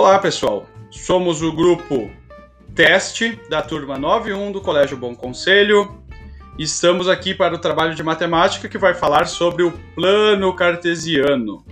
Olá, pessoal. Somos o grupo Teste da turma 91 do Colégio Bom Conselho. Estamos aqui para o trabalho de matemática que vai falar sobre o plano cartesiano.